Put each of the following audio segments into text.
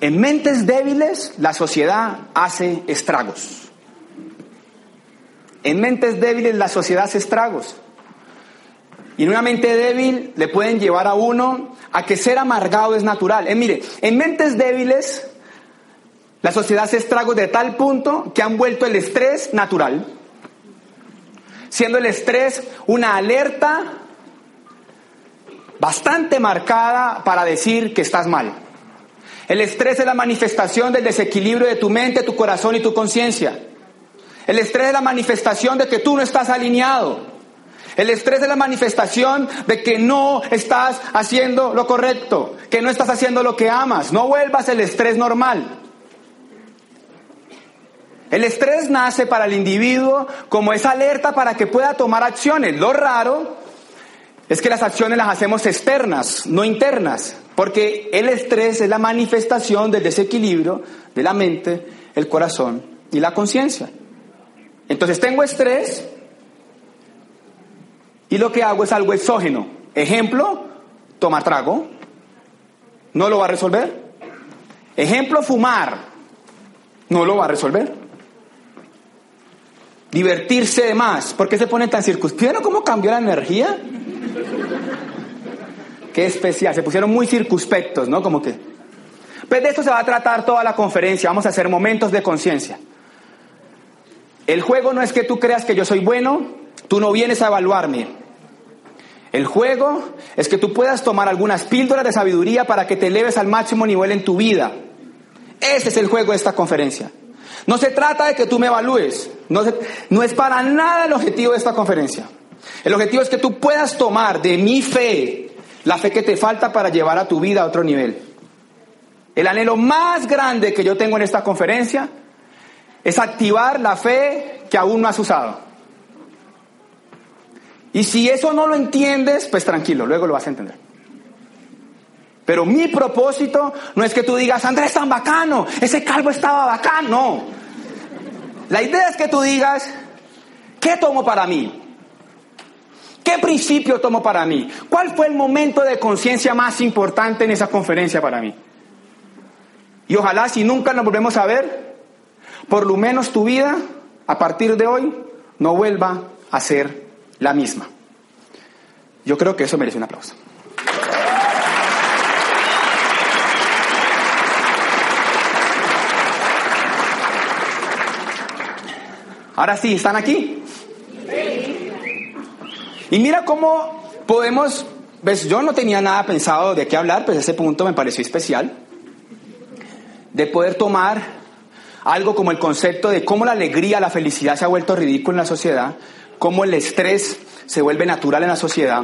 En mentes débiles la sociedad hace estragos. En mentes débiles la sociedad hace estragos. Y en una mente débil le pueden llevar a uno a que ser amargado es natural. Eh, mire, en mentes débiles la sociedad hace estragos de tal punto que han vuelto el estrés natural, siendo el estrés una alerta bastante marcada para decir que estás mal. El estrés es la manifestación del desequilibrio de tu mente, tu corazón y tu conciencia. El estrés es la manifestación de que tú no estás alineado. El estrés es la manifestación de que no estás haciendo lo correcto, que no estás haciendo lo que amas. No vuelvas el estrés normal. El estrés nace para el individuo como esa alerta para que pueda tomar acciones. Lo raro es que las acciones las hacemos externas, no internas, porque el estrés es la manifestación del desequilibrio de la mente, el corazón y la conciencia. Entonces tengo estrés y lo que hago es algo exógeno. Ejemplo, tomar trago. No lo va a resolver. Ejemplo, fumar. No lo va a resolver divertirse de más. ¿Por qué se pone tan circunspectos? cómo cambió la energía? Qué especial, se pusieron muy circunspectos, ¿no? Como que... Pues de esto se va a tratar toda la conferencia, vamos a hacer momentos de conciencia. El juego no es que tú creas que yo soy bueno, tú no vienes a evaluarme. El juego es que tú puedas tomar algunas píldoras de sabiduría para que te eleves al máximo nivel en tu vida. Ese es el juego de esta conferencia. No se trata de que tú me evalúes, no, no es para nada el objetivo de esta conferencia. El objetivo es que tú puedas tomar de mi fe la fe que te falta para llevar a tu vida a otro nivel. El anhelo más grande que yo tengo en esta conferencia es activar la fe que aún no has usado. Y si eso no lo entiendes, pues tranquilo, luego lo vas a entender. Pero mi propósito no es que tú digas, Andrés tan bacano, ese calvo estaba bacano. No. La idea es que tú digas, ¿qué tomo para mí? ¿Qué principio tomo para mí? ¿Cuál fue el momento de conciencia más importante en esa conferencia para mí? Y ojalá si nunca nos volvemos a ver, por lo menos tu vida, a partir de hoy, no vuelva a ser la misma. Yo creo que eso merece un aplauso. Ahora sí, ¿están aquí? Y mira cómo podemos, ves, yo no tenía nada pensado de qué hablar, pues ese punto me pareció especial, de poder tomar algo como el concepto de cómo la alegría, la felicidad se ha vuelto ridículo en la sociedad, cómo el estrés se vuelve natural en la sociedad,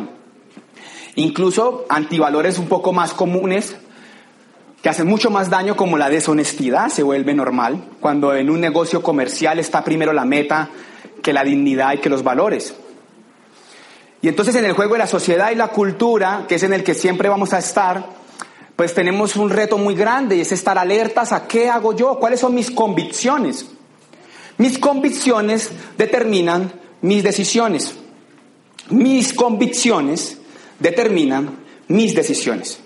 incluso antivalores un poco más comunes que hacen mucho más daño como la deshonestidad se vuelve normal, cuando en un negocio comercial está primero la meta que la dignidad y que los valores. Y entonces en el juego de la sociedad y la cultura, que es en el que siempre vamos a estar, pues tenemos un reto muy grande y es estar alertas a qué hago yo, cuáles son mis convicciones. Mis convicciones determinan mis decisiones. Mis convicciones determinan mis decisiones.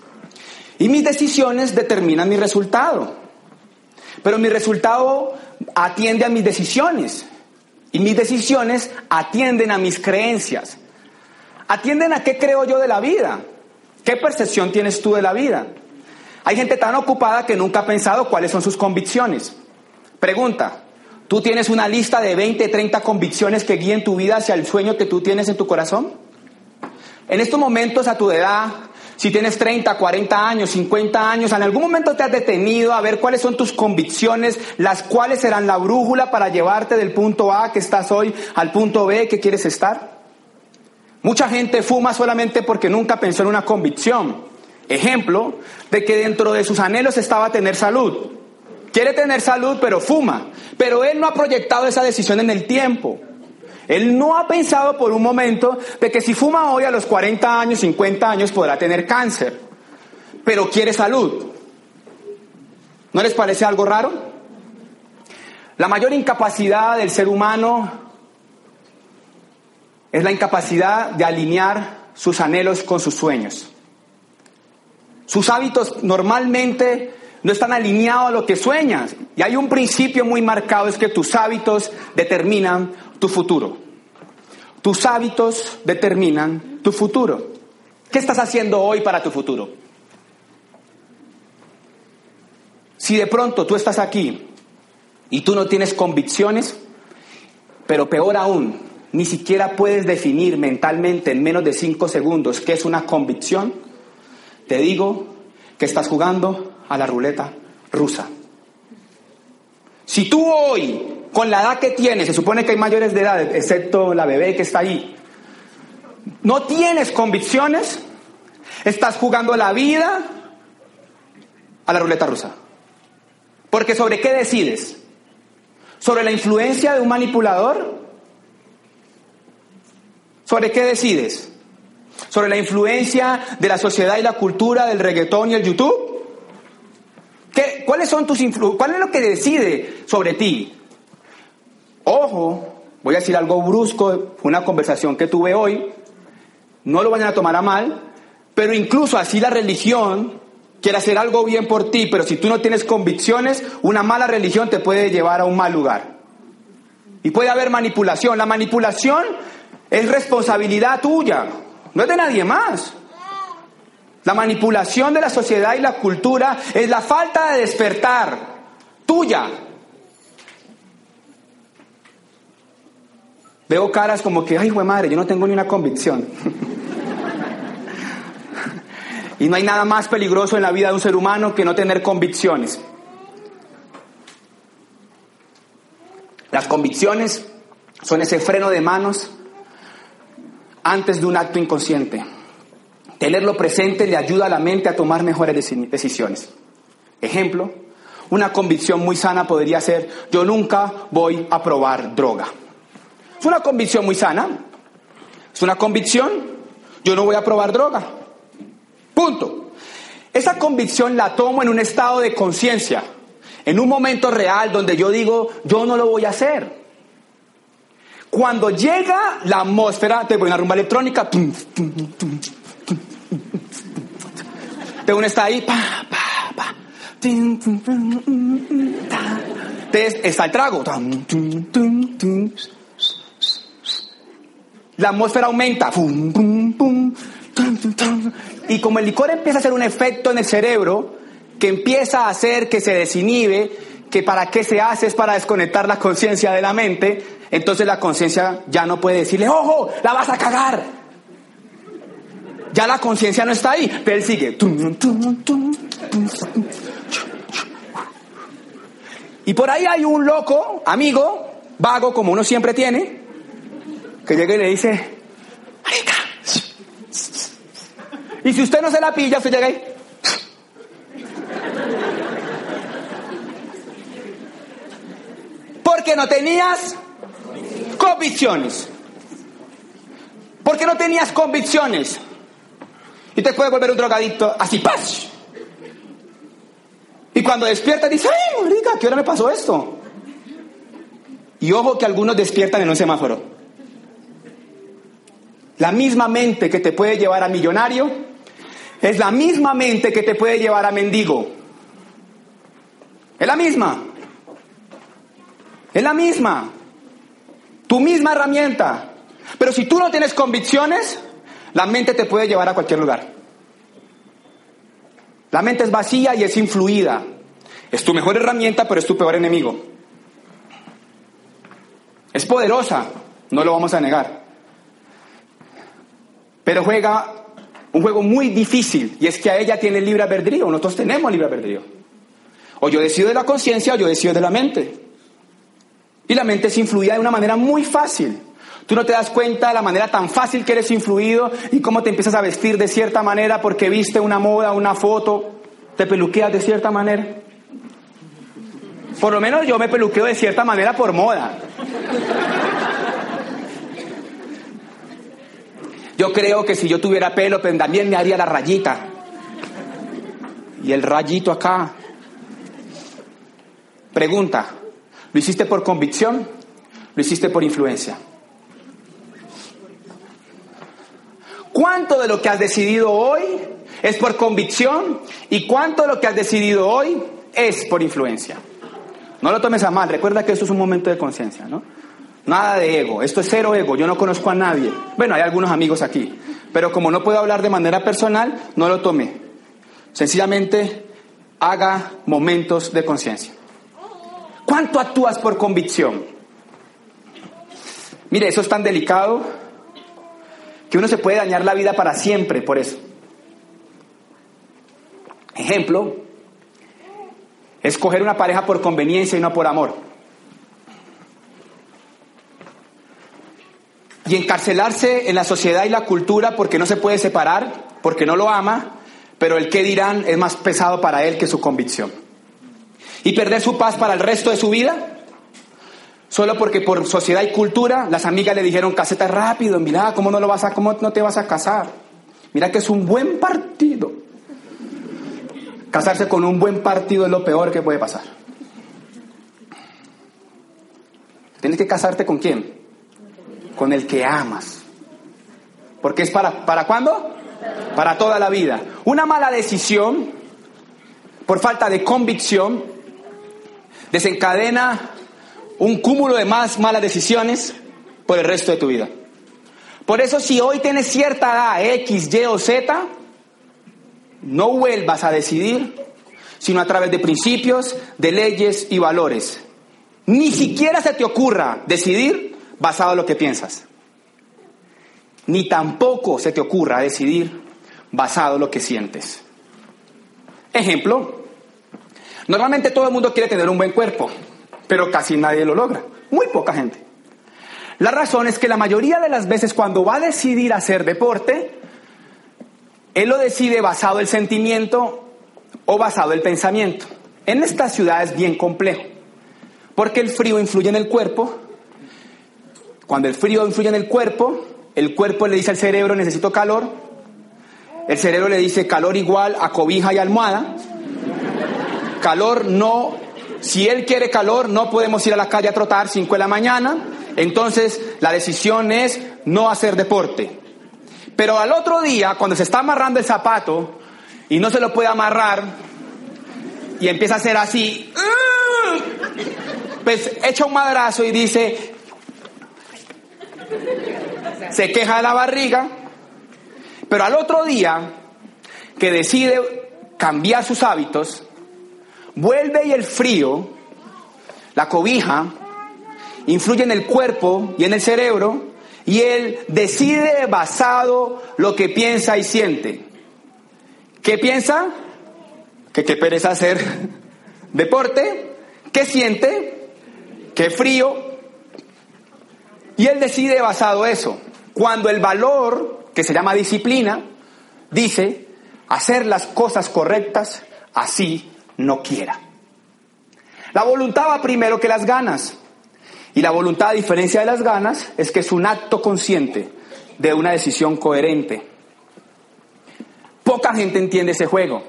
Y mis decisiones determinan mi resultado. Pero mi resultado atiende a mis decisiones. Y mis decisiones atienden a mis creencias. Atienden a qué creo yo de la vida. ¿Qué percepción tienes tú de la vida? Hay gente tan ocupada que nunca ha pensado cuáles son sus convicciones. Pregunta, ¿tú tienes una lista de 20, 30 convicciones que guíen tu vida hacia el sueño que tú tienes en tu corazón? En estos momentos, a tu edad, si tienes 30, 40 años, 50 años, en algún momento te has detenido a ver cuáles son tus convicciones, las cuales serán la brújula para llevarte del punto A que estás hoy al punto B que quieres estar. Mucha gente fuma solamente porque nunca pensó en una convicción. Ejemplo de que dentro de sus anhelos estaba tener salud. Quiere tener salud, pero fuma. Pero él no ha proyectado esa decisión en el tiempo. Él no ha pensado por un momento de que si fuma hoy a los 40 años, 50 años podrá tener cáncer, pero quiere salud. ¿No les parece algo raro? La mayor incapacidad del ser humano es la incapacidad de alinear sus anhelos con sus sueños. Sus hábitos normalmente no están alineados a lo que sueñas. Y hay un principio muy marcado, es que tus hábitos determinan tu futuro. Tus hábitos determinan tu futuro. ¿Qué estás haciendo hoy para tu futuro? Si de pronto tú estás aquí y tú no tienes convicciones, pero peor aún, ni siquiera puedes definir mentalmente en menos de cinco segundos qué es una convicción, te digo que estás jugando a la ruleta rusa. Si tú hoy, con la edad que tienes, se supone que hay mayores de edad, excepto la bebé que está ahí, no tienes convicciones, estás jugando la vida a la ruleta rusa. Porque sobre qué decides? ¿Sobre la influencia de un manipulador? ¿Sobre qué decides? ¿Sobre la influencia de la sociedad y la cultura del reggaetón y el YouTube? ¿Qué, ¿Cuáles son tus influencias? ¿Cuál es lo que decide sobre ti? Ojo, voy a decir algo brusco, una conversación que tuve hoy, no lo vayan a tomar a mal, pero incluso así la religión quiere hacer algo bien por ti, pero si tú no tienes convicciones, una mala religión te puede llevar a un mal lugar. Y puede haber manipulación. La manipulación es responsabilidad tuya, no es de nadie más. La manipulación de la sociedad y la cultura es la falta de despertar tuya. Veo caras como que, ay, güey madre, yo no tengo ni una convicción. y no hay nada más peligroso en la vida de un ser humano que no tener convicciones. Las convicciones son ese freno de manos antes de un acto inconsciente. Tenerlo presente le ayuda a la mente a tomar mejores decisiones. Ejemplo, una convicción muy sana podría ser, yo nunca voy a probar droga. Es una convicción muy sana. Es una convicción, yo no voy a probar droga. Punto. Esa convicción la tomo en un estado de conciencia, en un momento real donde yo digo, yo no lo voy a hacer. Cuando llega la atmósfera, te voy a una rumba electrónica, de uno está ahí, pa. está el trago. La atmósfera aumenta. Y como el licor empieza a hacer un efecto en el cerebro, que empieza a hacer que se desinhibe, que para qué se hace es para desconectar la conciencia de la mente, entonces la conciencia ya no puede decirle, ojo, la vas a cagar. Ya la conciencia no está ahí, pero él sigue. Y por ahí hay un loco, amigo, vago, como uno siempre tiene, que llega y le dice. Y si usted no se la pilla, usted llega ahí. Porque no tenías convicciones. Porque no tenías convicciones. Y te puede volver un drogadicto así, ¡paz! Y cuando despierta dice, ¡ay, marica, qué hora me pasó esto! Y ojo que algunos despiertan en un semáforo. La misma mente que te puede llevar a millonario es la misma mente que te puede llevar a mendigo. Es la misma. Es la misma. Tu misma herramienta. Pero si tú no tienes convicciones, la mente te puede llevar a cualquier lugar. La mente es vacía y es influida. Es tu mejor herramienta, pero es tu peor enemigo. Es poderosa, no lo vamos a negar. Pero juega un juego muy difícil y es que a ella tiene libre albedrío, nosotros tenemos libre albedrío. O yo decido de la conciencia o yo decido de la mente. Y la mente es influida de una manera muy fácil. Tú no te das cuenta de la manera tan fácil que eres influido y cómo te empiezas a vestir de cierta manera porque viste una moda, una foto, te peluqueas de cierta manera. Por lo menos yo me peluqueo de cierta manera por moda. Yo creo que si yo tuviera pelo, pues también me haría la rayita. Y el rayito acá. Pregunta, ¿lo hiciste por convicción? ¿Lo hiciste por influencia? ¿Cuánto de lo que has decidido hoy es por convicción? ¿Y cuánto de lo que has decidido hoy es por influencia. No lo tomes a mal, recuerda que esto es un momento de conciencia, ¿no? Nada de ego, esto es cero ego, yo no conozco a nadie. Bueno, hay algunos amigos aquí, pero como no puedo hablar de manera personal, no lo tomé. Sencillamente haga momentos de conciencia. ¿Cuánto actúas por convicción? Mire, eso es tan delicado que uno se puede dañar la vida para siempre por eso. Ejemplo, escoger una pareja por conveniencia y no por amor. Y encarcelarse en la sociedad y la cultura porque no se puede separar, porque no lo ama, pero el que dirán es más pesado para él que su convicción. Y perder su paz para el resto de su vida, solo porque por sociedad y cultura las amigas le dijeron, caseta rápido, mira, ¿cómo no, lo vas a, cómo no te vas a casar? Mira que es un buen partido. Casarse con un buen partido es lo peor que puede pasar. Tienes que casarte con quién? Con el que amas. Porque es para, ¿para cuándo? Para toda la vida. Una mala decisión, por falta de convicción, desencadena un cúmulo de más malas decisiones por el resto de tu vida. Por eso si hoy tienes cierta edad, X, Y o Z, no vuelvas a decidir, sino a través de principios, de leyes y valores. Ni siquiera se te ocurra decidir basado en lo que piensas. Ni tampoco se te ocurra decidir basado en lo que sientes. Ejemplo, normalmente todo el mundo quiere tener un buen cuerpo, pero casi nadie lo logra. Muy poca gente. La razón es que la mayoría de las veces cuando va a decidir hacer deporte, él lo decide basado el sentimiento o basado el pensamiento. En esta ciudad es bien complejo, porque el frío influye en el cuerpo. Cuando el frío influye en el cuerpo, el cuerpo le dice al cerebro necesito calor, el cerebro le dice calor igual a cobija y almohada. Calor no, si él quiere calor, no podemos ir a la calle a trotar 5 de la mañana. Entonces la decisión es no hacer deporte. Pero al otro día, cuando se está amarrando el zapato y no se lo puede amarrar y empieza a hacer así, pues echa un madrazo y dice, se queja de la barriga, pero al otro día que decide cambiar sus hábitos, vuelve y el frío, la cobija, influye en el cuerpo y en el cerebro y él decide basado lo que piensa y siente. ¿Qué piensa? Que qué pereza hacer deporte. ¿Qué siente? Qué frío. Y él decide basado eso. Cuando el valor, que se llama disciplina, dice hacer las cosas correctas, así no quiera. La voluntad va primero que las ganas. Y la voluntad, a diferencia de las ganas, es que es un acto consciente de una decisión coherente. Poca gente entiende ese juego.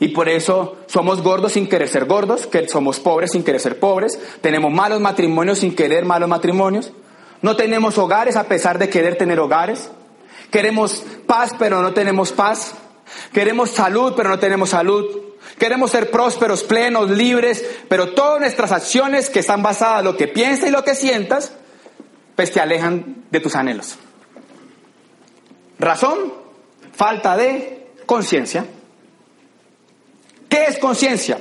Y por eso somos gordos sin querer ser gordos, que somos pobres sin querer ser pobres, tenemos malos matrimonios sin querer malos matrimonios, no tenemos hogares a pesar de querer tener hogares, queremos paz pero no tenemos paz, queremos salud pero no tenemos salud, Queremos ser prósperos, plenos, libres, pero todas nuestras acciones que están basadas en lo que piensas y lo que sientas, pues te alejan de tus anhelos. Razón, falta de conciencia. ¿Qué es conciencia?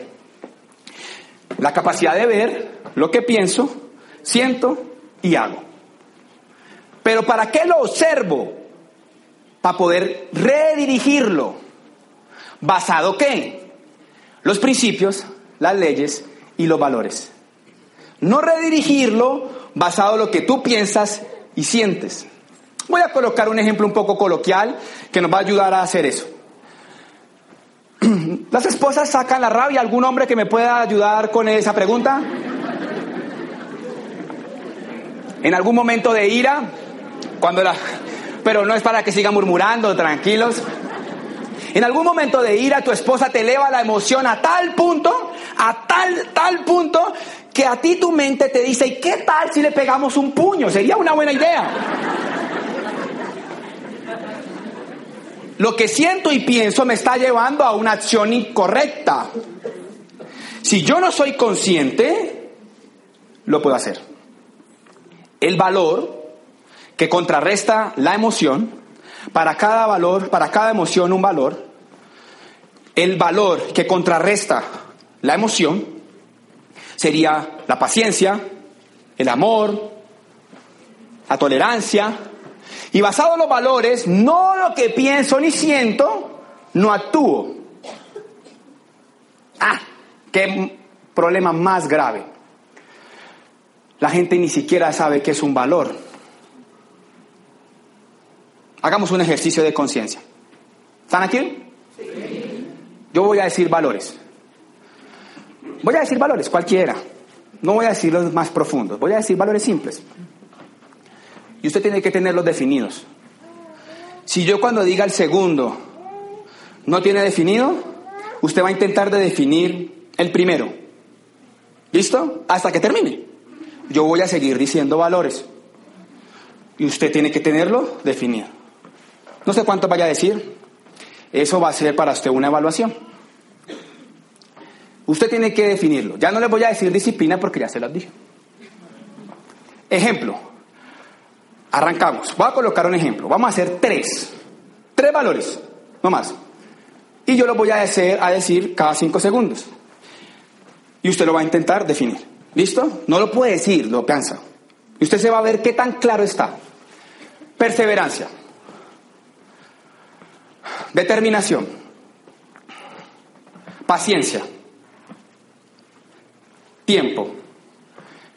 La capacidad de ver lo que pienso, siento y hago. Pero ¿para qué lo observo? Para poder redirigirlo. ¿Basado qué? Los principios, las leyes y los valores. No redirigirlo basado en lo que tú piensas y sientes. Voy a colocar un ejemplo un poco coloquial que nos va a ayudar a hacer eso. Las esposas sacan la rabia. ¿Algún hombre que me pueda ayudar con esa pregunta? En algún momento de ira, cuando la... Pero no es para que sigan murmurando, tranquilos. En algún momento de ira tu esposa te eleva la emoción a tal punto, a tal, tal punto, que a ti tu mente te dice, ¿y qué tal si le pegamos un puño? Sería una buena idea. Lo que siento y pienso me está llevando a una acción incorrecta. Si yo no soy consciente, lo puedo hacer. El valor que contrarresta la emoción, para cada valor, para cada emoción un valor, el valor que contrarresta la emoción sería la paciencia, el amor, la tolerancia, y basado en los valores, no lo que pienso ni siento, no actúo. Ah, qué problema más grave. La gente ni siquiera sabe qué es un valor. Hagamos un ejercicio de conciencia. ¿Están aquí? Yo voy a decir valores. Voy a decir valores, cualquiera. No voy a decir los más profundos, voy a decir valores simples. Y usted tiene que tenerlos definidos. Si yo cuando diga el segundo no tiene definido, usted va a intentar de definir el primero. ¿Listo? Hasta que termine. Yo voy a seguir diciendo valores. Y usted tiene que tenerlo definido. No sé cuánto vaya a decir. Eso va a ser para usted una evaluación. Usted tiene que definirlo. Ya no le voy a decir disciplina porque ya se las dije. Ejemplo. Arrancamos. Voy a colocar un ejemplo. Vamos a hacer tres. Tres valores, no más. Y yo lo voy a, hacer, a decir cada cinco segundos. Y usted lo va a intentar definir. ¿Listo? No lo puede decir, lo piensa. Y usted se va a ver qué tan claro está. Perseverancia. Determinación. Paciencia. Tiempo.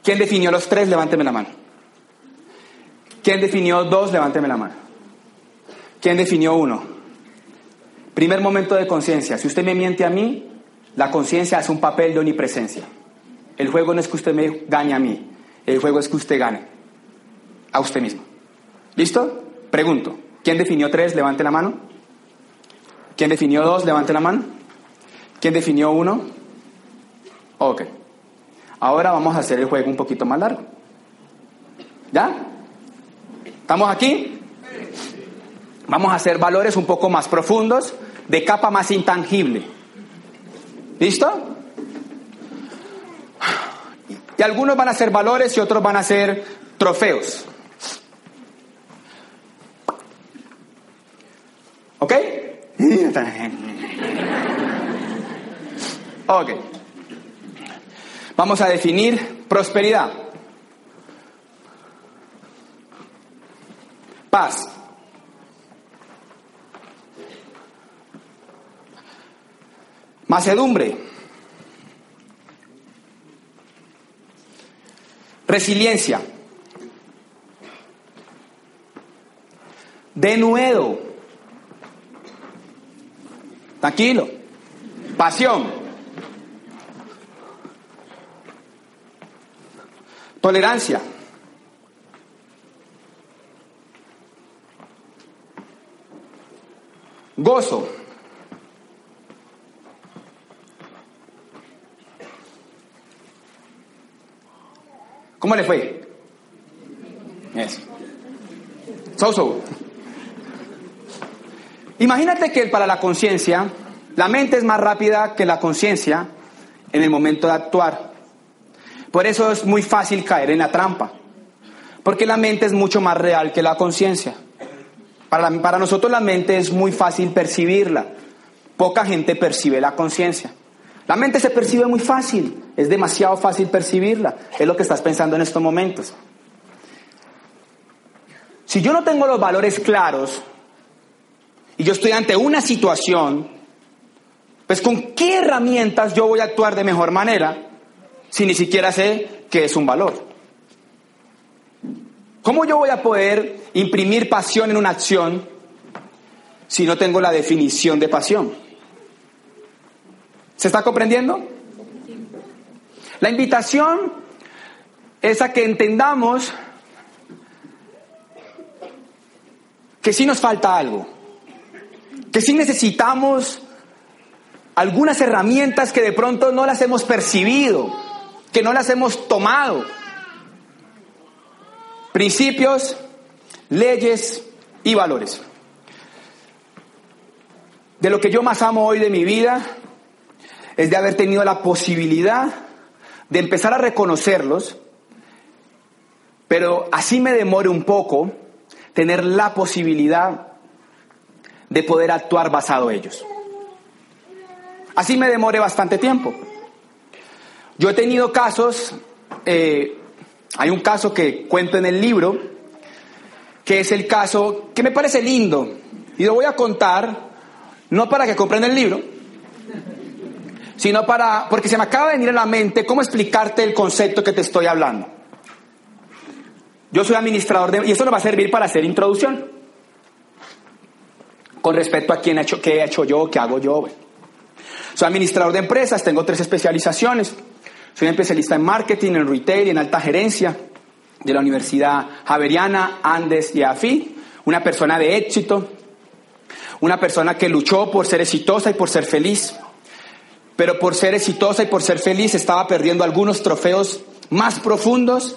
¿Quién definió los tres? Levánteme la mano. ¿Quién definió dos? Levánteme la mano. ¿Quién definió uno? Primer momento de conciencia. Si usted me miente a mí, la conciencia hace un papel de omnipresencia. El juego no es que usted me gane a mí, el juego es que usted gane a usted mismo. ¿Listo? Pregunto. ¿Quién definió tres? Levante la mano. ¿Quién definió dos? Levante la mano. ¿Quién definió uno? Ok. Ahora vamos a hacer el juego un poquito más largo. ¿Ya? ¿Estamos aquí? Vamos a hacer valores un poco más profundos, de capa más intangible. ¿Listo? Y algunos van a ser valores y otros van a ser trofeos. ¿Ok? Ok. Vamos a definir prosperidad. Paz. Macedumbre. Resiliencia. Denuedo. Tranquilo. Pasión. Tolerancia. Gozo. ¿Cómo le fue? Eso. So, so. Imagínate que para la conciencia, la mente es más rápida que la conciencia en el momento de actuar. Por eso es muy fácil caer en la trampa. Porque la mente es mucho más real que la conciencia. Para, nosotros la mente es muy fácil percibirla. Poca gente percibe la conciencia. La mente se percibe muy fácil, es demasiado fácil percibirla. Es lo que estás pensando en estos momentos. Si yo no tengo los valores claros y yo estoy ante una situación, pues con qué herramientas yo voy a actuar de mejor manera si ni siquiera sé qué es un valor. ¿Cómo yo voy a poder imprimir pasión en una acción si no tengo la definición de pasión? ¿Se está comprendiendo? La invitación es a que entendamos que sí nos falta algo, que sí necesitamos algunas herramientas que de pronto no las hemos percibido, que no las hemos tomado principios, leyes y valores. De lo que yo más amo hoy de mi vida es de haber tenido la posibilidad de empezar a reconocerlos, pero así me demore un poco tener la posibilidad de poder actuar basado ellos. Así me demore bastante tiempo. Yo he tenido casos, eh, hay un caso que cuento en el libro, que es el caso que me parece lindo, y lo voy a contar no para que compren el libro, sino para, porque se me acaba de venir a la mente cómo explicarte el concepto que te estoy hablando. Yo soy administrador de, y eso nos va a servir para hacer introducción. Con respecto a quién ha hecho, qué he hecho yo, qué hago yo. Soy administrador de empresas, tengo tres especializaciones. Soy especialista en marketing, en retail y en alta gerencia de la Universidad Javeriana, Andes y AFI. Una persona de éxito, una persona que luchó por ser exitosa y por ser feliz. Pero por ser exitosa y por ser feliz estaba perdiendo algunos trofeos más profundos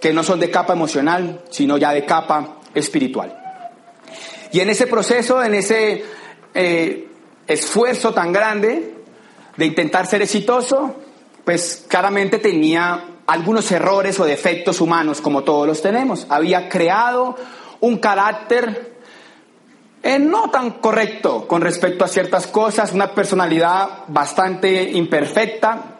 que no son de capa emocional, sino ya de capa espiritual. Y en ese proceso, en ese eh, esfuerzo tan grande de intentar ser exitoso, pues claramente tenía algunos errores o defectos humanos, como todos los tenemos. Había creado un carácter eh, no tan correcto con respecto a ciertas cosas, una personalidad bastante imperfecta.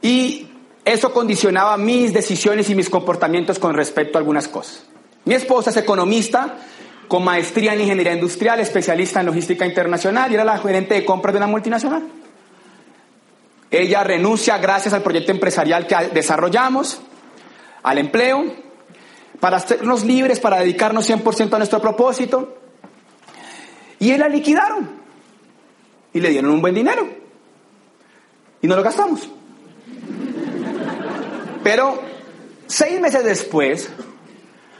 Y eso condicionaba mis decisiones y mis comportamientos con respecto a algunas cosas. Mi esposa es economista con maestría en ingeniería industrial, especialista en logística internacional y era la gerente de compras de una multinacional. Ella renuncia gracias al proyecto empresarial que desarrollamos, al empleo, para hacernos libres, para dedicarnos 100% a nuestro propósito. Y él la liquidaron. Y le dieron un buen dinero. Y no lo gastamos. Pero seis meses después,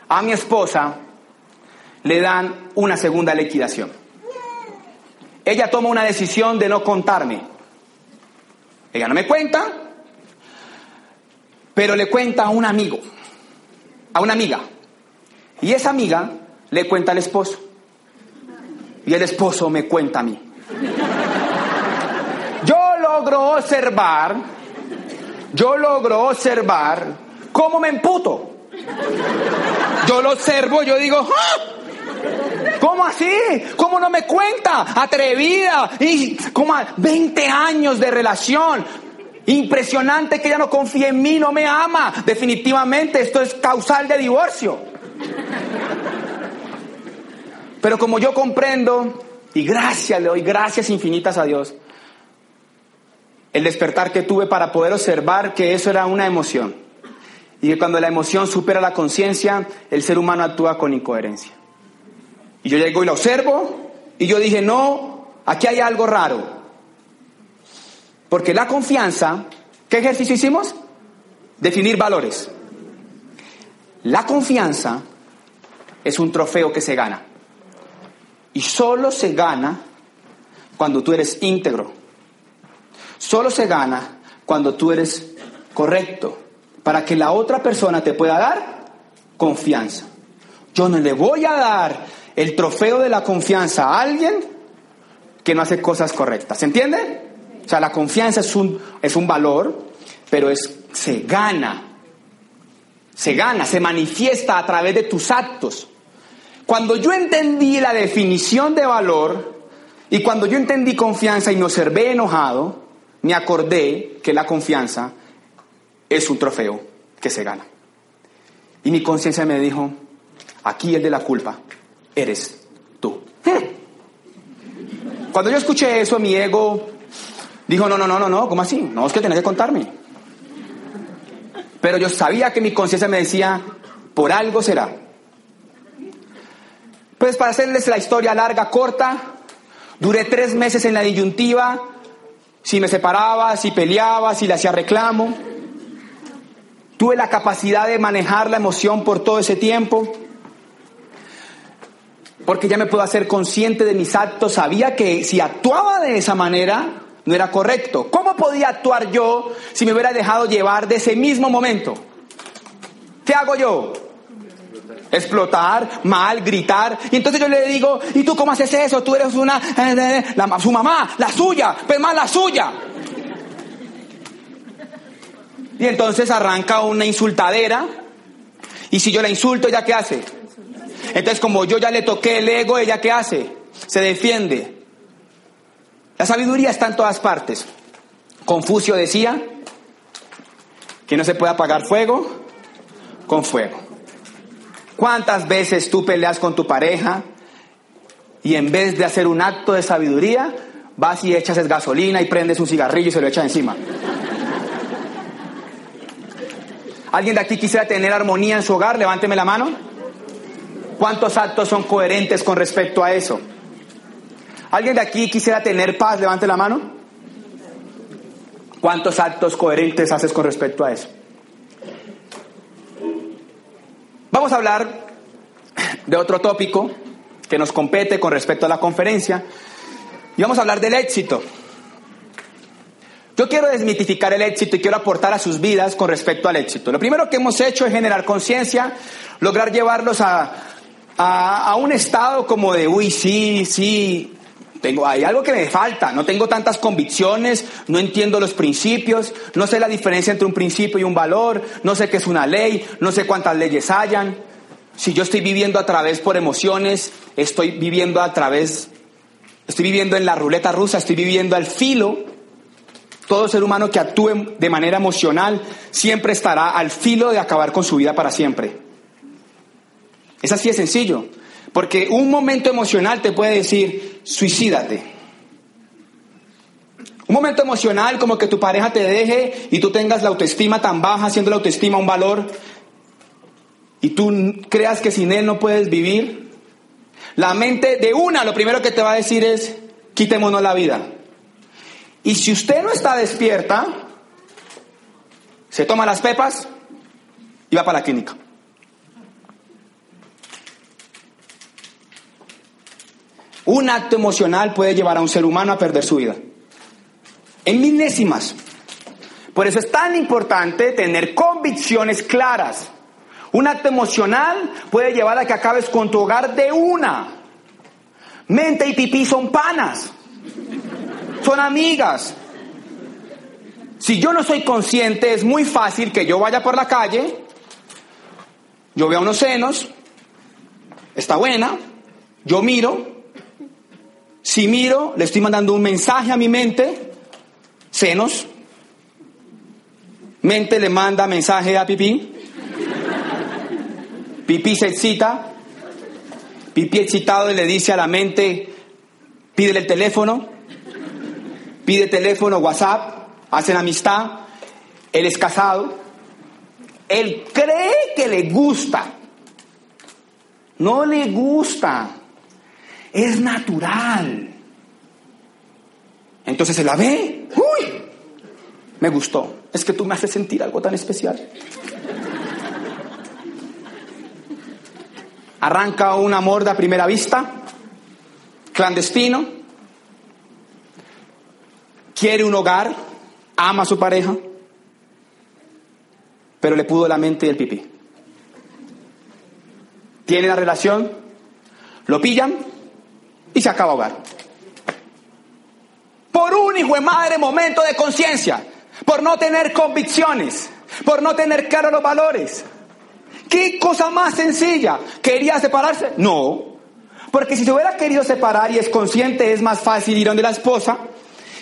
a mi esposa le dan una segunda liquidación. Ella toma una decisión de no contarme. Ella no me cuenta, pero le cuenta a un amigo a una amiga. Y esa amiga le cuenta al esposo. Y el esposo me cuenta a mí. Yo logro observar, yo logro observar cómo me emputo. Yo lo observo, yo digo, ¡Ah! ¿Cómo así? ¿Cómo no me cuenta? Atrevida, y como 20 años de relación. Impresionante que ella no confíe en mí, no me ama. Definitivamente esto es causal de divorcio. Pero como yo comprendo, y gracias, le doy gracias infinitas a Dios, el despertar que tuve para poder observar que eso era una emoción. Y que cuando la emoción supera la conciencia, el ser humano actúa con incoherencia. Y yo llego y lo observo, y yo dije, no, aquí hay algo raro. Porque la confianza, ¿qué ejercicio hicimos? Definir valores. La confianza es un trofeo que se gana. Y solo se gana cuando tú eres íntegro. Solo se gana cuando tú eres correcto. Para que la otra persona te pueda dar confianza. Yo no le voy a dar el trofeo de la confianza a alguien que no hace cosas correctas. ¿Se entiende? O sea, la confianza es un, es un valor, pero es, se gana. Se gana, se manifiesta a través de tus actos. Cuando yo entendí la definición de valor y cuando yo entendí confianza y me observé enojado, me acordé que la confianza es un trofeo que se gana. Y mi conciencia me dijo, aquí el de la culpa eres tú. Cuando yo escuché eso, mi ego Dijo, no, no, no, no, no, ¿cómo así? No, es que tenés que contarme. Pero yo sabía que mi conciencia me decía, por algo será. Pues para hacerles la historia larga, corta, duré tres meses en la disyuntiva, si me separaba, si peleaba, si le hacía reclamo. Tuve la capacidad de manejar la emoción por todo ese tiempo, porque ya me puedo hacer consciente de mis actos, sabía que si actuaba de esa manera, no era correcto. ¿Cómo podía actuar yo si me hubiera dejado llevar de ese mismo momento? ¿Qué hago yo? explotar, mal, gritar. Y entonces yo le digo, ¿y tú cómo haces eso? Tú eres una, eh, la, su mamá, la suya, pero más la suya. Y entonces arranca una insultadera. Y si yo la insulto, ¿ella qué hace? Entonces como yo ya le toqué el ego, ¿ella qué hace? Se defiende. La sabiduría está en todas partes. Confucio decía que no se puede apagar fuego con fuego. ¿Cuántas veces tú peleas con tu pareja y en vez de hacer un acto de sabiduría, vas y echas gasolina y prendes un cigarrillo y se lo echas encima? ¿Alguien de aquí quisiera tener armonía en su hogar? Levánteme la mano. ¿Cuántos actos son coherentes con respecto a eso? ¿Alguien de aquí quisiera tener paz? Levante la mano. ¿Cuántos actos coherentes haces con respecto a eso? Vamos a hablar de otro tópico que nos compete con respecto a la conferencia y vamos a hablar del éxito. Yo quiero desmitificar el éxito y quiero aportar a sus vidas con respecto al éxito. Lo primero que hemos hecho es generar conciencia, lograr llevarlos a, a, un estado como de, uy, sí, sí, tengo, hay algo que me falta, no tengo tantas convicciones, no entiendo los principios, no sé la diferencia entre un principio y un valor, no sé qué es una ley, no sé cuántas leyes hayan. Si yo estoy viviendo a través por emociones, estoy viviendo a través, estoy viviendo en la ruleta rusa, estoy viviendo al filo. Todo ser humano que actúe de manera emocional siempre estará al filo de acabar con su vida para siempre. Es así de sencillo. Porque un momento emocional te puede decir, suicídate. Un momento emocional como que tu pareja te deje y tú tengas la autoestima tan baja, haciendo la autoestima un valor, y tú creas que sin él no puedes vivir. La mente de una lo primero que te va a decir es, quitémonos la vida. Y si usted no está despierta, se toma las pepas y va para la clínica. Un acto emocional puede llevar a un ser humano a perder su vida. En milésimas. Por eso es tan importante tener convicciones claras. Un acto emocional puede llevar a que acabes con tu hogar de una. Mente y pipí son panas. Son amigas. Si yo no soy consciente, es muy fácil que yo vaya por la calle, yo vea unos senos, está buena, yo miro, si miro, le estoy mandando un mensaje a mi mente, senos. Mente le manda mensaje a pipí. Pipí se excita. Pipí excitado y le dice a la mente, pídele el teléfono. Pide teléfono, WhatsApp, hacen amistad. Él es casado. Él cree que le gusta. No le gusta. Es natural. Entonces se la ve. ¡Uy! Me gustó. Es que tú me haces sentir algo tan especial. Arranca un amor a primera vista, clandestino, quiere un hogar, ama a su pareja, pero le pudo la mente y el pipí. Tiene la relación, lo pillan, y se acaba hogar. Por un hijo de madre momento de conciencia, por no tener convicciones, por no tener claros los valores. ¿Qué cosa más sencilla? ¿Quería separarse? No. Porque si se hubiera querido separar y es consciente, es más fácil ir donde la esposa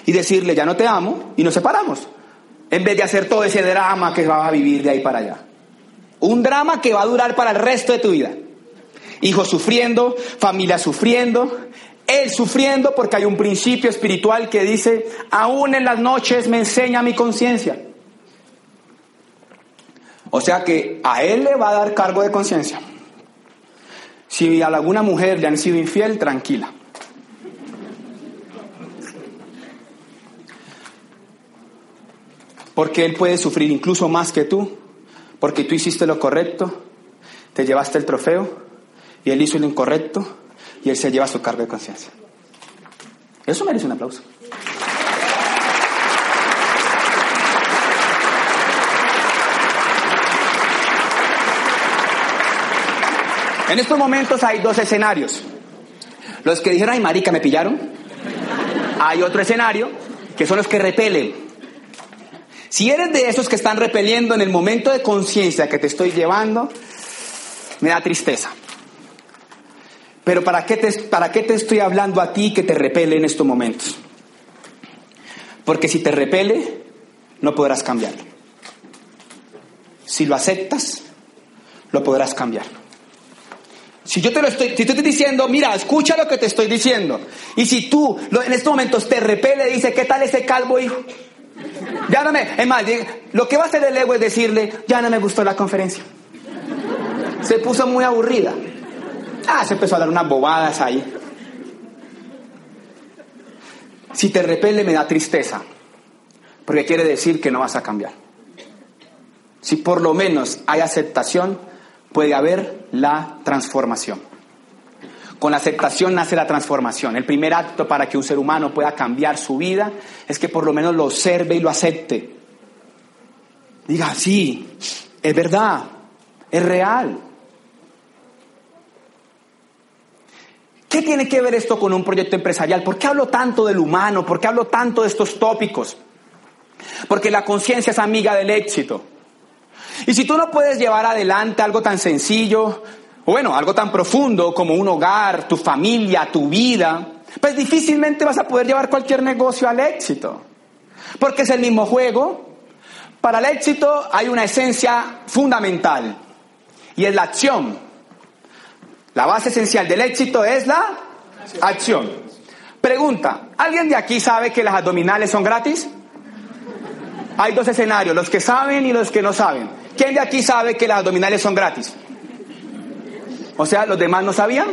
y decirle, ya no te amo, y nos separamos. En vez de hacer todo ese drama que va a vivir de ahí para allá. Un drama que va a durar para el resto de tu vida. Hijos sufriendo, familia sufriendo, él sufriendo porque hay un principio espiritual que dice, aún en las noches me enseña mi conciencia. O sea que a él le va a dar cargo de conciencia. Si a alguna mujer le han sido infiel, tranquila. Porque él puede sufrir incluso más que tú, porque tú hiciste lo correcto, te llevaste el trofeo y él hizo lo incorrecto y él se lleva su cargo de conciencia. Eso merece un aplauso. En estos momentos hay dos escenarios. Los que dijeron, ay, marica, me pillaron. Hay otro escenario, que son los que repelen. Si eres de esos que están repeliendo en el momento de conciencia que te estoy llevando, me da tristeza. Pero ¿para qué, te, ¿para qué te estoy hablando a ti que te repele en estos momentos? Porque si te repele, no podrás cambiarlo. Si lo aceptas, lo podrás cambiar. Si yo te lo estoy, si estoy diciendo, mira, escucha lo que te estoy diciendo. Y si tú en estos momentos te repele, dice, ¿qué tal ese calvo hijo? Ya no me, es más, lo que va a hacer el ego es decirle, ya no me gustó la conferencia. Se puso muy aburrida. Ah, se empezó a dar unas bobadas ahí. Si te repele me da tristeza, porque quiere decir que no vas a cambiar. Si por lo menos hay aceptación, puede haber la transformación. Con la aceptación nace la transformación. El primer acto para que un ser humano pueda cambiar su vida es que por lo menos lo observe y lo acepte. Diga, sí, es verdad, es real. ¿Qué tiene que ver esto con un proyecto empresarial? ¿Por qué hablo tanto del humano? ¿Por qué hablo tanto de estos tópicos? Porque la conciencia es amiga del éxito. Y si tú no puedes llevar adelante algo tan sencillo, bueno, algo tan profundo como un hogar, tu familia, tu vida, pues difícilmente vas a poder llevar cualquier negocio al éxito. Porque es el mismo juego. Para el éxito hay una esencia fundamental y es la acción. La base esencial del éxito es la acción. Pregunta, ¿alguien de aquí sabe que las abdominales son gratis? Hay dos escenarios, los que saben y los que no saben. ¿Quién de aquí sabe que las abdominales son gratis? O sea, ¿los demás no sabían?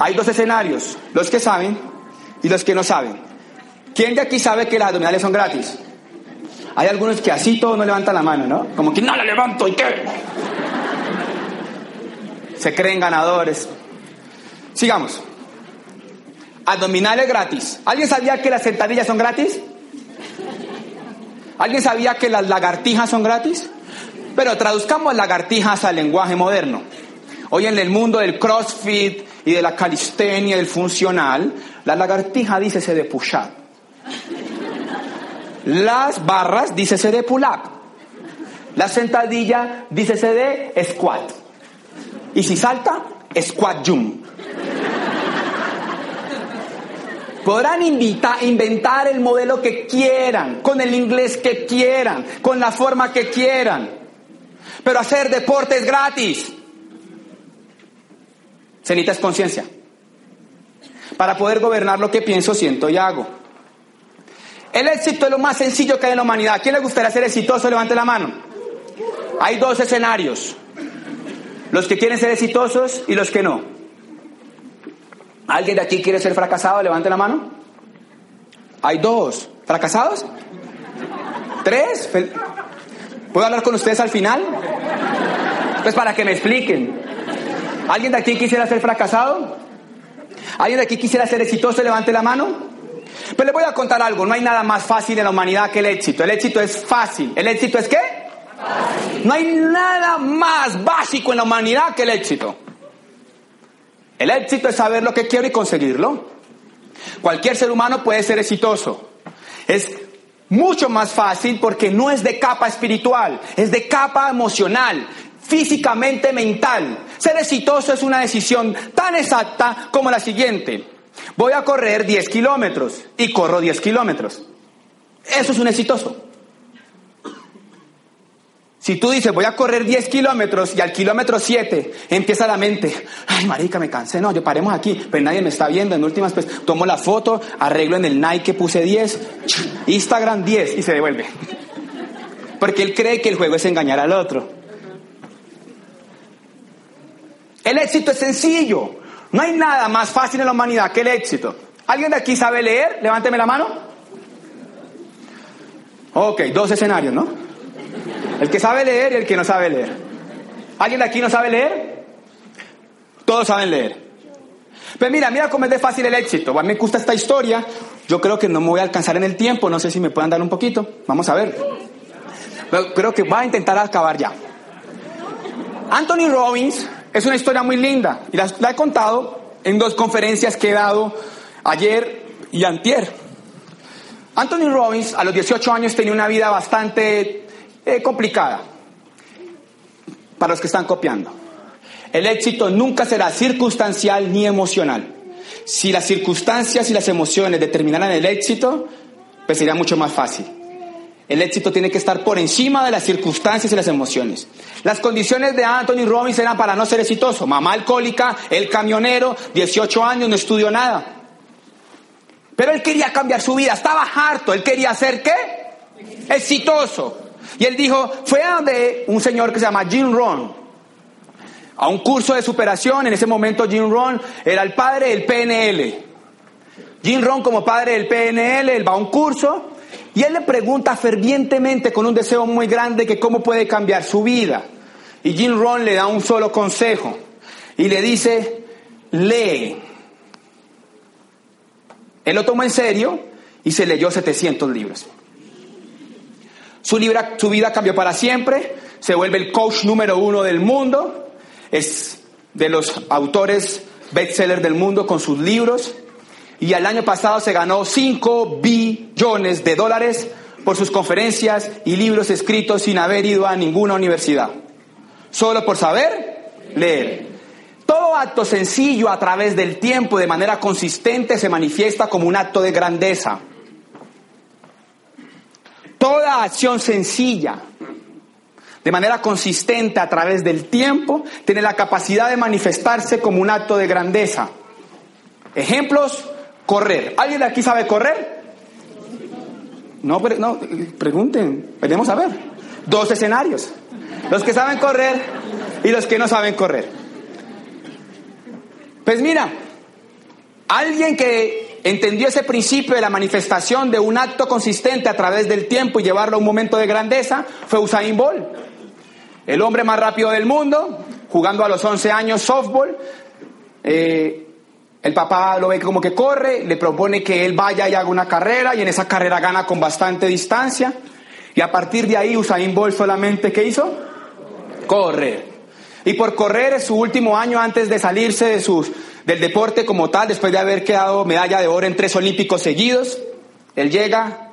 Hay dos escenarios, los que saben y los que no saben. ¿Quién de aquí sabe que las abdominales son gratis? Hay algunos que así todos no levantan la mano, ¿no? Como que no la levanto y qué se creen ganadores. Sigamos. Abdominales gratis. ¿Alguien sabía que las sentadillas son gratis? ¿Alguien sabía que las lagartijas son gratis? Pero traduzcamos lagartijas al lenguaje moderno. Hoy en el mundo del crossfit y de la calistenia, del funcional, la lagartija dice se de push up. Las barras dice se de pull up. La sentadilla dice se de squat. Y si salta, squat jump. Podrán inventar el modelo que quieran, con el inglés que quieran, con la forma que quieran. Pero hacer deporte es gratis. Se necesita conciencia. Para poder gobernar lo que pienso, siento y hago. El éxito es lo más sencillo que hay en la humanidad. ¿A quién le gustaría ser exitoso? Levante la mano. Hay dos escenarios. Los que quieren ser exitosos y los que no. ¿Alguien de aquí quiere ser fracasado? Levante la mano. Hay dos. ¿Fracasados? ¿Tres? ¿Puedo hablar con ustedes al final? Pues para que me expliquen. ¿Alguien de aquí quisiera ser fracasado? ¿Alguien de aquí quisiera ser exitoso? Levante la mano. Pues les voy a contar algo. No hay nada más fácil en la humanidad que el éxito. El éxito es fácil. ¿El éxito es qué? No hay nada más básico en la humanidad que el éxito. El éxito es saber lo que quiero y conseguirlo. Cualquier ser humano puede ser exitoso. Es mucho más fácil porque no es de capa espiritual, es de capa emocional, físicamente mental. Ser exitoso es una decisión tan exacta como la siguiente. Voy a correr 10 kilómetros y corro 10 kilómetros. Eso es un exitoso. Si tú dices, voy a correr 10 kilómetros y al kilómetro 7 empieza la mente, ay marica, me cansé, no, yo paremos aquí, pero nadie me está viendo, en últimas pues tomo la foto, arreglo en el Nike, puse 10, Instagram 10 y se devuelve. Porque él cree que el juego es engañar al otro. El éxito es sencillo, no hay nada más fácil en la humanidad que el éxito. ¿Alguien de aquí sabe leer? Levánteme la mano. Ok, dos escenarios, ¿no? El que sabe leer y el que no sabe leer. ¿Alguien de aquí no sabe leer? Todos saben leer. Pues mira, mira cómo es de fácil el éxito. A me gusta esta historia. Yo creo que no me voy a alcanzar en el tiempo. No sé si me puedan dar un poquito. Vamos a ver. Pero creo que va a intentar acabar ya. Anthony Robbins es una historia muy linda y la, la he contado en dos conferencias que he dado ayer y antier. Anthony Robbins a los 18 años tenía una vida bastante eh, complicada para los que están copiando. El éxito nunca será circunstancial ni emocional. Si las circunstancias y las emociones determinaran el éxito, pues sería mucho más fácil. El éxito tiene que estar por encima de las circunstancias y las emociones. Las condiciones de Anthony Robbins eran para no ser exitoso. Mamá alcohólica, el camionero, 18 años, no estudió nada. Pero él quería cambiar su vida, estaba harto, él quería ser qué? Exitoso. Y él dijo, fue a donde un señor que se llama Jim Rohn, a un curso de superación. En ese momento Jim Rohn era el padre del PNL. Jim Rohn como padre del PNL, él va a un curso y él le pregunta fervientemente con un deseo muy grande que cómo puede cambiar su vida. Y Jim Rohn le da un solo consejo y le dice, lee. Él lo tomó en serio y se leyó 700 libros. Su, vida cambió para siempre, se vuelve el coach número uno del mundo, es de los autores bestsellers del mundo con sus libros y el año pasado se ganó 5 billones de dólares por sus conferencias y libros escritos sin haber ido a ninguna universidad, solo por saber leer. Todo acto sencillo a través del tiempo de manera consistente se manifiesta como un acto de grandeza. Toda acción sencilla de manera consistente a través del tiempo tiene la capacidad de manifestarse como un acto de grandeza. Ejemplos, correr. ¿Alguien de aquí sabe correr? No, no pregunten, venimos a ver. Dos escenarios. Los que saben correr y los que no saben correr. Pues mira, alguien que entendió ese principio de la manifestación de un acto consistente a través del tiempo y llevarlo a un momento de grandeza fue Usain Bolt. El hombre más rápido del mundo, jugando a los 11 años softball. Eh, el papá lo ve como que corre, le propone que él vaya y haga una carrera y en esa carrera gana con bastante distancia. Y a partir de ahí Usain Bolt solamente, ¿qué hizo? Correr. Y por correr es su último año antes de salirse de sus, del deporte como tal, después de haber quedado medalla de oro en tres olímpicos seguidos, él llega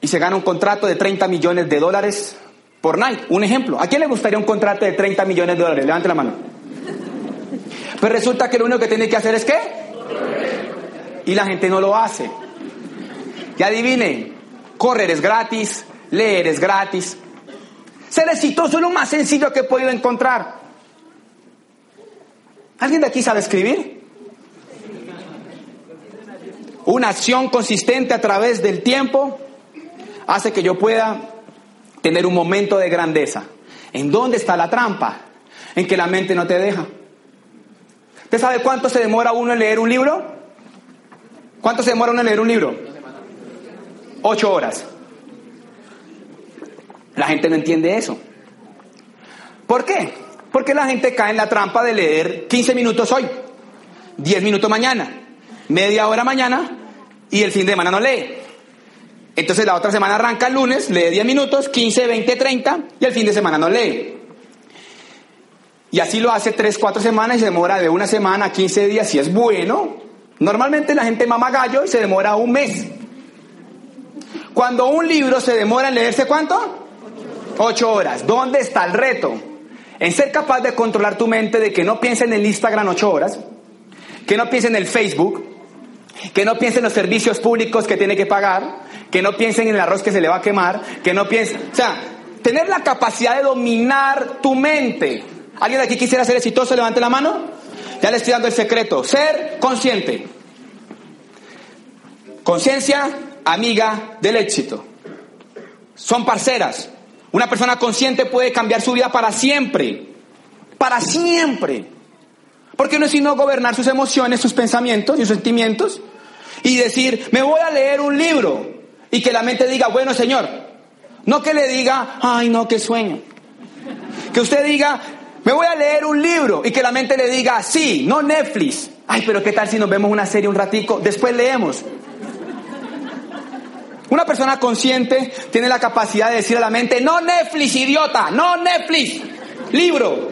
y se gana un contrato de 30 millones de dólares por Nike. Un ejemplo. ¿A quién le gustaría un contrato de 30 millones de dólares? Levante la mano. Pues resulta que lo único que tiene que hacer es qué? Y la gente no lo hace. Y adivine, correr es gratis, leer es gratis, ser exitoso es lo más sencillo que he podido encontrar. ¿Alguien de aquí sabe escribir? Una acción consistente a través del tiempo hace que yo pueda tener un momento de grandeza. ¿En dónde está la trampa? En que la mente no te deja. ¿Usted sabe cuánto se demora uno en leer un libro? ¿Cuánto se demora uno en leer un libro? Ocho horas. La gente no entiende eso. ¿Por qué? Porque la gente cae en la trampa de leer 15 minutos hoy, 10 minutos mañana, media hora mañana y el fin de semana no lee. Entonces la otra semana arranca el lunes, lee 10 minutos, 15, 20, 30 y el fin de semana no lee. Y así lo hace 3, 4 semanas y se demora de una semana a 15 días si es bueno. Normalmente la gente mama gallo y se demora un mes. Cuando un libro se demora en leerse cuánto? Ocho horas. ¿Dónde está el reto? En ser capaz de controlar tu mente de que no piense en el Instagram ocho horas, que no piense en el Facebook, que no piense en los servicios públicos que tiene que pagar, que no piense en el arroz que se le va a quemar, que no piense... O sea, tener la capacidad de dominar tu mente. ¿Alguien de aquí quisiera ser exitoso? Levante la mano. Ya le estoy dando el secreto. Ser consciente. Conciencia, amiga del éxito. Son parceras. Una persona consciente puede cambiar su vida para siempre. Para siempre. Porque no es sino gobernar sus emociones, sus pensamientos y sus sentimientos. Y decir, me voy a leer un libro. Y que la mente diga, bueno, Señor. No que le diga, ay, no, qué sueño. Que usted diga, me voy a leer un libro. Y que la mente le diga, sí, no Netflix. Ay, pero qué tal si nos vemos una serie un ratico, después leemos. Una persona consciente tiene la capacidad de decir a la mente, no Netflix, idiota, no Netflix, libro.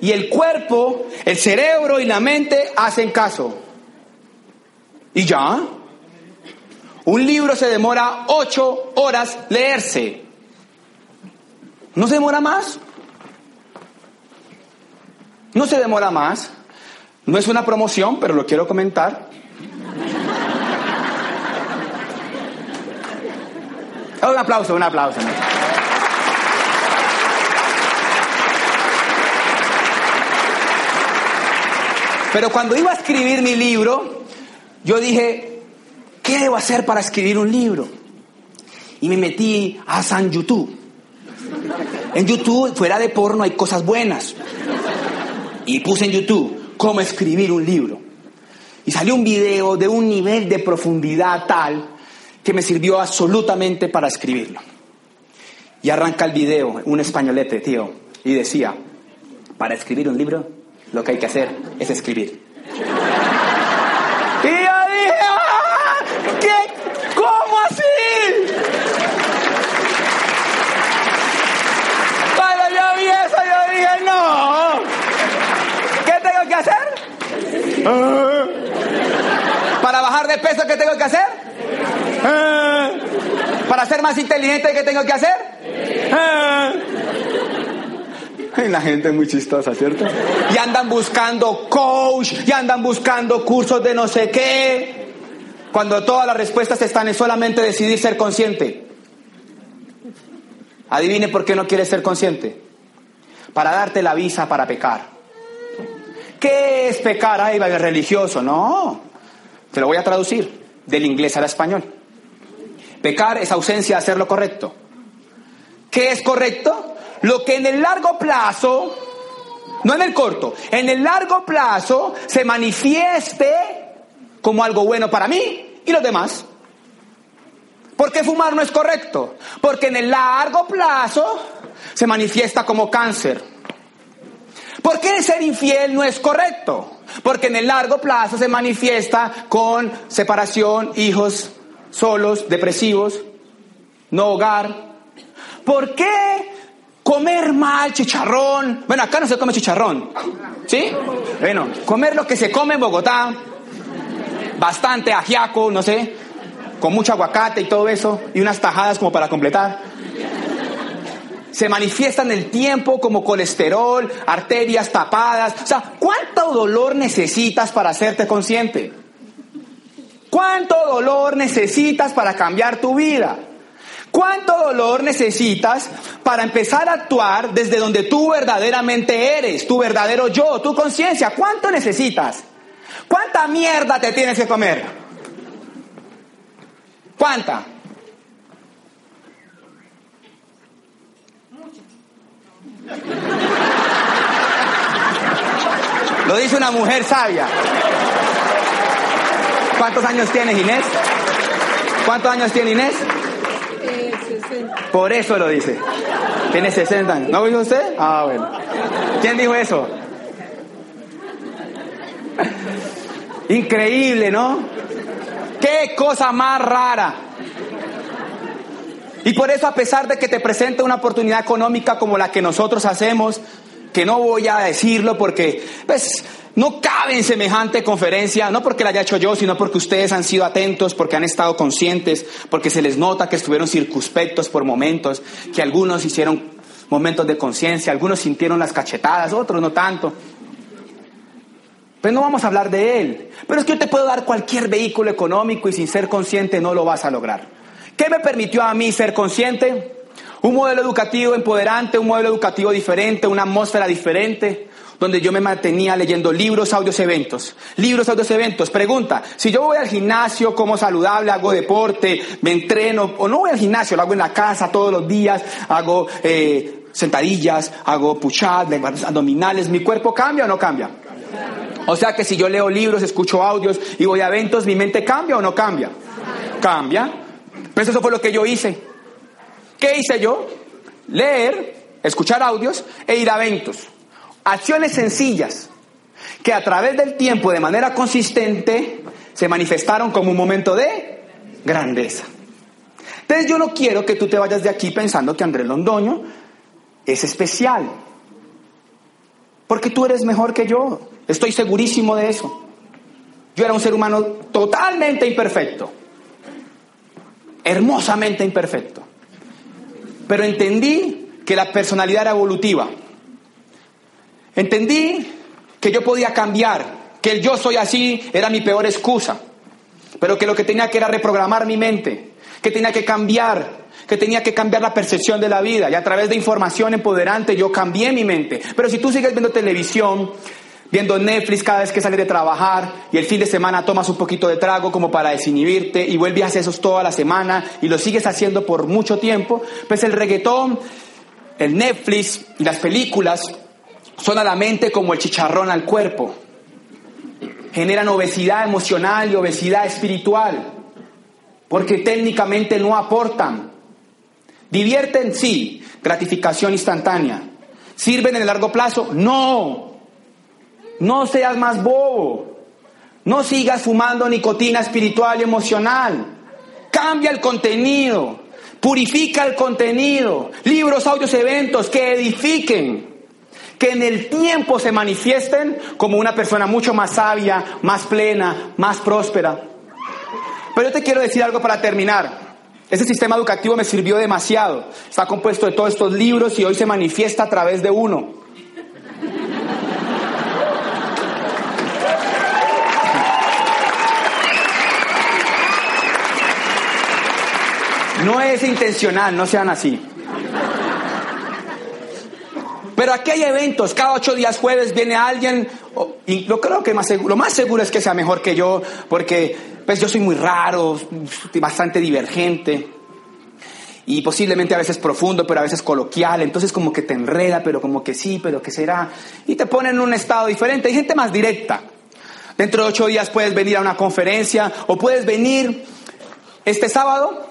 y el cuerpo, el cerebro y la mente hacen caso. ¿Y ya? Un libro se demora ocho horas leerse. ¿No se demora más? No se demora más. No es una promoción, pero lo quiero comentar. Un aplauso, un aplauso. Pero cuando iba a escribir mi libro, yo dije, ¿qué debo hacer para escribir un libro? Y me metí a San YouTube. En YouTube, fuera de porno, hay cosas buenas. Y puse en YouTube cómo escribir un libro. Y salió un video de un nivel de profundidad tal que me sirvió absolutamente para escribirlo. Y arranca el video, un españolete, tío, y decía, para escribir un libro, lo que hay que hacer es escribir. Y yo dije, ¡ah! ¿qué? ¿Cómo así? Cuando yo vi eso, yo dije, no. ¿Qué tengo que hacer? Ah. Para bajar de peso, ¿qué tengo que hacer? Para ser más inteligente, ¿qué tengo que hacer? La gente es muy chistosa, ¿cierto? Y andan buscando coach, y andan buscando cursos de no sé qué, cuando todas las respuestas están en solamente decidir ser consciente. Adivine por qué no quieres ser consciente. Para darte la visa para pecar. ¿Qué es pecar? Ay, religioso. No. Te lo voy a traducir del inglés al español. Pecar es ausencia de hacer lo correcto. ¿Qué es correcto? Lo que en el largo plazo, no en el corto, en el largo plazo se manifieste como algo bueno para mí y los demás. ¿Por qué fumar no es correcto? Porque en el largo plazo se manifiesta como cáncer. ¿Por qué ser infiel no es correcto? Porque en el largo plazo se manifiesta con separación, hijos solos, depresivos, no hogar. ¿Por qué comer mal chicharrón? Bueno, acá no se come chicharrón. ¿Sí? Bueno, comer lo que se come en Bogotá, bastante ajiaco, no sé, con mucho aguacate y todo eso, y unas tajadas como para completar. Se manifiesta en el tiempo como colesterol, arterias tapadas. O sea, ¿cuánto dolor necesitas para hacerte consciente? ¿Cuánto dolor necesitas para cambiar tu vida? ¿Cuánto dolor necesitas para empezar a actuar desde donde tú verdaderamente eres, tu verdadero yo, tu conciencia? ¿Cuánto necesitas? ¿Cuánta mierda te tienes que comer? ¿Cuánta? Lo dice una mujer sabia. ¿Cuántos años tienes, Inés? ¿Cuántos años tiene Inés? 60. Por eso lo dice. Tiene 60 años. ¿No dijo usted? Ah, bueno. ¿Quién dijo eso? Increíble, ¿no? Qué cosa más rara. Y por eso, a pesar de que te presente una oportunidad económica como la que nosotros hacemos, que no voy a decirlo porque, pues, no cabe en semejante conferencia, no porque la haya hecho yo, sino porque ustedes han sido atentos, porque han estado conscientes, porque se les nota que estuvieron circunspectos por momentos, que algunos hicieron momentos de conciencia, algunos sintieron las cachetadas, otros no tanto. Pues no vamos a hablar de él. Pero es que yo te puedo dar cualquier vehículo económico y sin ser consciente no lo vas a lograr. ¿Qué me permitió a mí ser consciente? Un modelo educativo empoderante, un modelo educativo diferente, una atmósfera diferente, donde yo me mantenía leyendo libros, audios, eventos. Libros, audios, eventos. Pregunta, si yo voy al gimnasio, como saludable, hago deporte, me entreno, o no voy al gimnasio, lo hago en la casa todos los días, hago eh, sentadillas, hago push-ups, abdominales, ¿mi cuerpo cambia o no cambia? O sea que si yo leo libros, escucho audios y voy a eventos, ¿mi mente cambia o no cambia? Cambia. Pues eso fue lo que yo hice. ¿Qué hice yo? Leer, escuchar audios e ir a eventos. Acciones sencillas que a través del tiempo, de manera consistente, se manifestaron como un momento de grandeza. Entonces yo no quiero que tú te vayas de aquí pensando que Andrés Londoño es especial. Porque tú eres mejor que yo. Estoy segurísimo de eso. Yo era un ser humano totalmente imperfecto. Hermosamente imperfecto. Pero entendí que la personalidad era evolutiva. Entendí que yo podía cambiar, que el yo soy así era mi peor excusa, pero que lo que tenía que era reprogramar mi mente, que tenía que cambiar, que tenía que cambiar la percepción de la vida y a través de información empoderante yo cambié mi mente. Pero si tú sigues viendo televisión, viendo Netflix cada vez que sales de trabajar y el fin de semana tomas un poquito de trago como para desinhibirte y vuelves a hacer eso toda la semana y lo sigues haciendo por mucho tiempo, pues el reggaetón, el Netflix y las películas son a la mente como el chicharrón al cuerpo. Generan obesidad emocional y obesidad espiritual, porque técnicamente no aportan. Divierten, sí, gratificación instantánea. ¿Sirven en el largo plazo? No. No seas más bobo. No sigas fumando nicotina espiritual y emocional. Cambia el contenido. Purifica el contenido. Libros, audios, eventos que edifiquen. Que en el tiempo se manifiesten como una persona mucho más sabia, más plena, más próspera. Pero yo te quiero decir algo para terminar. Ese sistema educativo me sirvió demasiado. Está compuesto de todos estos libros y hoy se manifiesta a través de uno. No es intencional, no sean así. Pero aquí hay eventos, cada ocho días jueves viene alguien, y lo creo que más lo más seguro es que sea mejor que yo, porque pues yo soy muy raro, bastante divergente, y posiblemente a veces profundo, pero a veces coloquial, entonces como que te enreda, pero como que sí, pero que será, y te pone en un estado diferente. Hay gente más directa. Dentro de ocho días puedes venir a una conferencia o puedes venir este sábado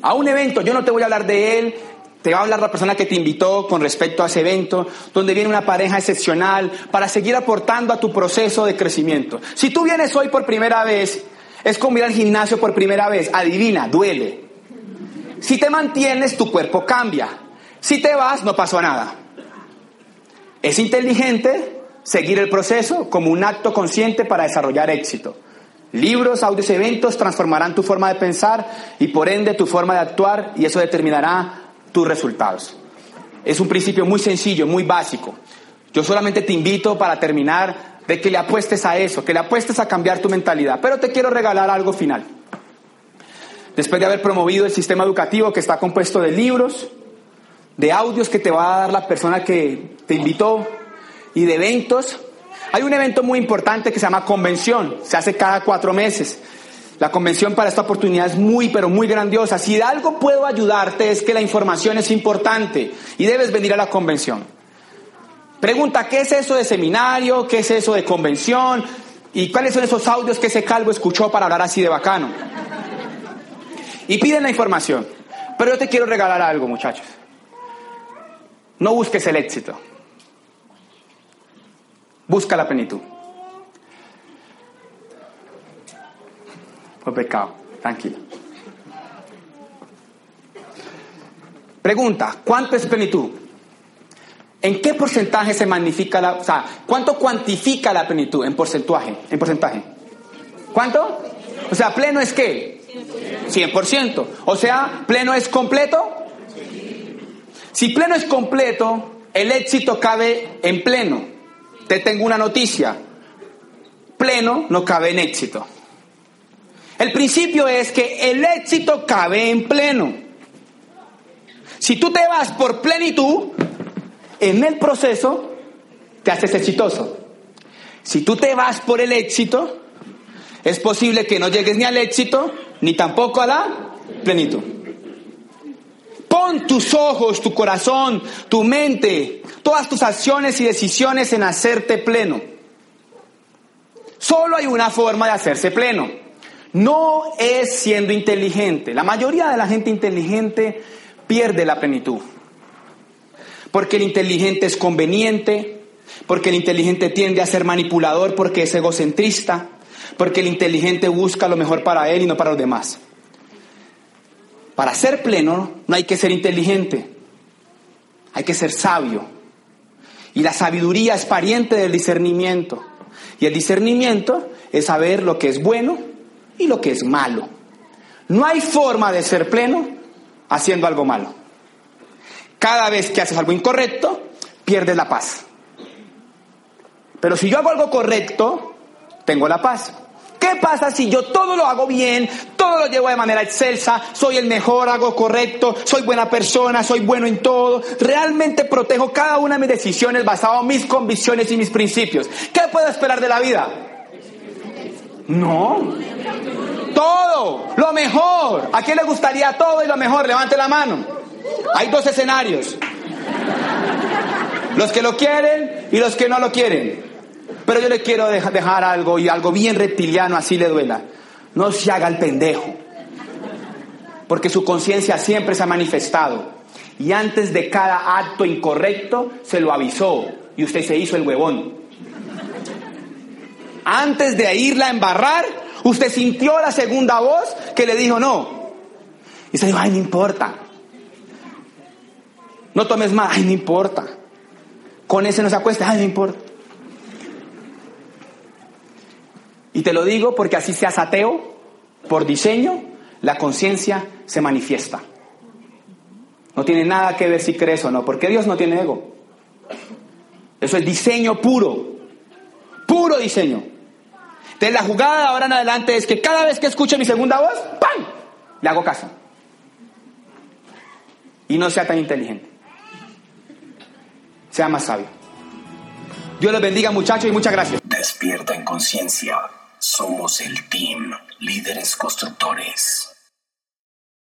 a un evento. Yo no te voy a hablar de él, te va a hablar la persona que te invitó con respecto a ese evento, donde viene una pareja excepcional para seguir aportando a tu proceso de crecimiento. Si tú vienes hoy por primera vez, es como ir al gimnasio por primera vez. Adivina, duele. Si te mantienes, tu cuerpo cambia. Si te vas, no pasó nada. Es inteligente seguir el proceso como un acto consciente para desarrollar éxito. Libros, audios, eventos transformarán tu forma de pensar y por ende tu forma de actuar y eso determinará tus resultados. Es un principio muy sencillo, muy básico. Yo solamente te invito para terminar de que le apuestes a eso, que le apuestes a cambiar tu mentalidad. Pero te quiero regalar algo final. Después de haber promovido el sistema educativo que está compuesto de libros, de audios que te va a dar la persona que te invitó y de eventos, hay un evento muy importante que se llama convención, se hace cada cuatro meses. La convención para esta oportunidad es muy, pero muy grandiosa. Si de algo puedo ayudarte es que la información es importante y debes venir a la convención. Pregunta, ¿qué es eso de seminario? ¿Qué es eso de convención? ¿Y cuáles son esos audios que ese calvo escuchó para hablar así de bacano? Y piden la información. Pero yo te quiero regalar algo, muchachos. No busques el éxito. Busca la plenitud. Fue pecado. Tranquilo. Pregunta, ¿cuánto es plenitud? ¿En qué porcentaje se magnifica la, o sea, cuánto cuantifica la plenitud en porcentaje? En porcentaje. ¿Cuánto? O sea, pleno es qué? 100%. O sea, pleno es completo. Si pleno es completo, el éxito cabe en pleno. Te tengo una noticia. Pleno no cabe en éxito. El principio es que el éxito cabe en pleno. Si tú te vas por plenitud, en el proceso te haces exitoso. Si tú te vas por el éxito, es posible que no llegues ni al éxito, ni tampoco a la plenitud. Pon tus ojos, tu corazón, tu mente, todas tus acciones y decisiones en hacerte pleno. Solo hay una forma de hacerse pleno. No es siendo inteligente. La mayoría de la gente inteligente pierde la plenitud. Porque el inteligente es conveniente, porque el inteligente tiende a ser manipulador, porque es egocentrista, porque el inteligente busca lo mejor para él y no para los demás. Para ser pleno no hay que ser inteligente, hay que ser sabio. Y la sabiduría es pariente del discernimiento. Y el discernimiento es saber lo que es bueno y lo que es malo. No hay forma de ser pleno haciendo algo malo. Cada vez que haces algo incorrecto, pierdes la paz. Pero si yo hago algo correcto, tengo la paz. ¿Qué pasa si yo todo lo hago bien, todo lo llevo de manera excelsa, soy el mejor, hago correcto, soy buena persona, soy bueno en todo, realmente protejo cada una de mis decisiones basado en mis convicciones y mis principios? ¿Qué puedo esperar de la vida? No. Todo, lo mejor. ¿A quién le gustaría todo y lo mejor? Levante la mano. Hay dos escenarios. Los que lo quieren y los que no lo quieren. Pero yo le quiero dejar algo y algo bien reptiliano, así le duela. No se haga el pendejo. Porque su conciencia siempre se ha manifestado. Y antes de cada acto incorrecto se lo avisó. Y usted se hizo el huevón. Antes de irla a embarrar, usted sintió la segunda voz que le dijo no. Y se dijo, ay, no importa. No tomes más, ay, no importa. Con ese no se acuesta, ay, no importa. Y te lo digo porque así seas ateo, por diseño, la conciencia se manifiesta. No tiene nada que ver si crees o no, porque Dios no tiene ego. Eso es diseño puro, puro diseño. Entonces la jugada de ahora en adelante es que cada vez que escuche mi segunda voz, ¡pam! Le hago caso. Y no sea tan inteligente. Sea más sabio. Dios los bendiga muchachos y muchas gracias. Despierta en conciencia. Somos el team Líderes Constructores.